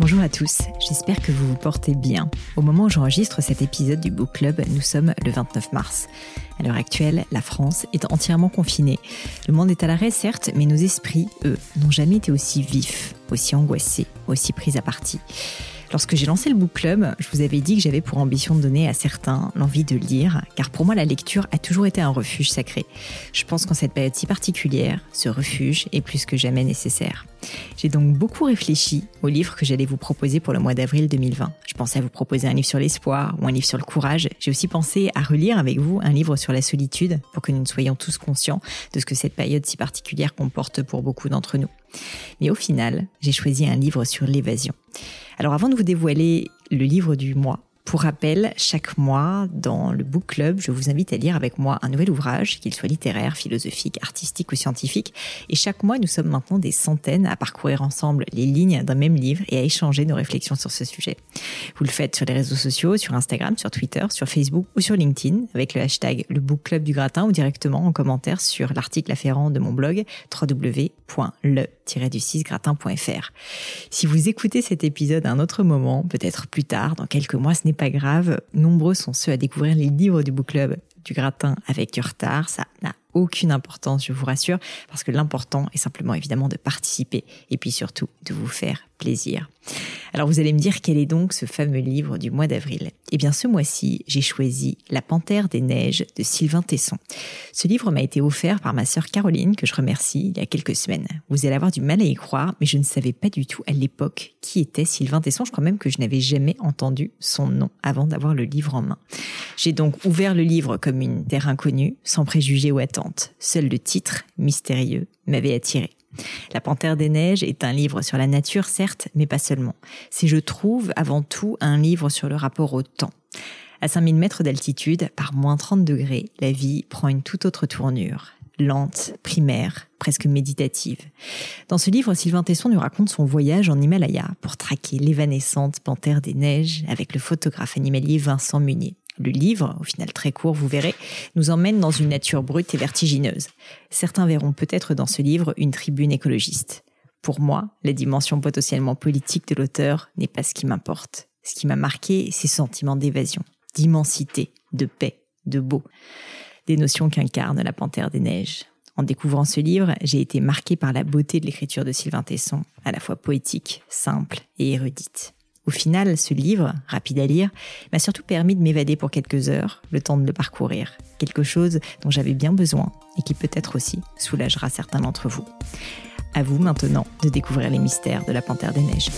Bonjour à tous, j'espère que vous vous portez bien. Au moment où j'enregistre cet épisode du Book Club, nous sommes le 29 mars. À l'heure actuelle, la France est entièrement confinée. Le monde est à l'arrêt, certes, mais nos esprits, eux, n'ont jamais été aussi vifs, aussi angoissés, aussi pris à partie. Lorsque j'ai lancé le book club, je vous avais dit que j'avais pour ambition de donner à certains l'envie de lire, car pour moi la lecture a toujours été un refuge sacré. Je pense qu'en cette période si particulière, ce refuge est plus que jamais nécessaire. J'ai donc beaucoup réfléchi au livre que j'allais vous proposer pour le mois d'avril 2020. Je pensais à vous proposer un livre sur l'espoir ou un livre sur le courage. J'ai aussi pensé à relire avec vous un livre sur la solitude pour que nous soyons tous conscients de ce que cette période si particulière comporte pour beaucoup d'entre nous. Mais au final, j'ai choisi un livre sur l'évasion. Alors avant de vous dévoiler le livre du mois, pour rappel, chaque mois, dans le Book Club, je vous invite à lire avec moi un nouvel ouvrage, qu'il soit littéraire, philosophique, artistique ou scientifique. Et chaque mois, nous sommes maintenant des centaines à parcourir ensemble les lignes d'un même livre et à échanger nos réflexions sur ce sujet. Vous le faites sur les réseaux sociaux, sur Instagram, sur Twitter, sur Facebook ou sur LinkedIn, avec le hashtag le Book Club du Gratin ou directement en commentaire sur l'article afférent de mon blog www.le-du6gratin.fr. Si vous écoutez cet épisode à un autre moment, peut-être plus tard, dans quelques mois, ce n'est pas grave. Nombreux sont ceux à découvrir les livres du book club du gratin avec du retard. Ça n'a aucune importance, je vous rassure, parce que l'important est simplement évidemment de participer et puis surtout de vous faire plaisir. Alors vous allez me dire quel est donc ce fameux livre du mois d'avril? Eh bien ce mois-ci, j'ai choisi La Panthère des Neiges de Sylvain Tesson. Ce livre m'a été offert par ma sœur Caroline, que je remercie, il y a quelques semaines. Vous allez avoir du mal à y croire, mais je ne savais pas du tout à l'époque qui était Sylvain Tesson. Je crois même que je n'avais jamais entendu son nom avant d'avoir le livre en main. J'ai donc ouvert le livre comme une terre inconnue, sans préjugés ou attentes. Seul le titre, mystérieux, m'avait attiré. La Panthère des Neiges est un livre sur la nature, certes, mais pas seulement. C'est, je trouve, avant tout un livre sur le rapport au temps. À 5000 mètres d'altitude, par moins 30 degrés, la vie prend une toute autre tournure. Lente, primaire, presque méditative. Dans ce livre, Sylvain Tesson nous raconte son voyage en Himalaya pour traquer l'évanescente panthère des neiges avec le photographe animalier Vincent Munier. Le livre, au final très court, vous verrez, nous emmène dans une nature brute et vertigineuse. Certains verront peut-être dans ce livre une tribune écologiste. Pour moi, la dimension potentiellement politique de l'auteur n'est pas ce qui m'importe. Ce qui m'a marqué, c'est ce sentiment d'évasion, d'immensité, de paix, de beau. Des notions qu'incarne la Panthère des Neiges. En découvrant ce livre, j'ai été marqué par la beauté de l'écriture de Sylvain Tesson, à la fois poétique, simple et érudite. Au final, ce livre, rapide à lire, m'a surtout permis de m'évader pour quelques heures, le temps de le parcourir. Quelque chose dont j'avais bien besoin et qui peut-être aussi soulagera certains d'entre vous. À vous maintenant de découvrir les mystères de la Panthère des Neiges.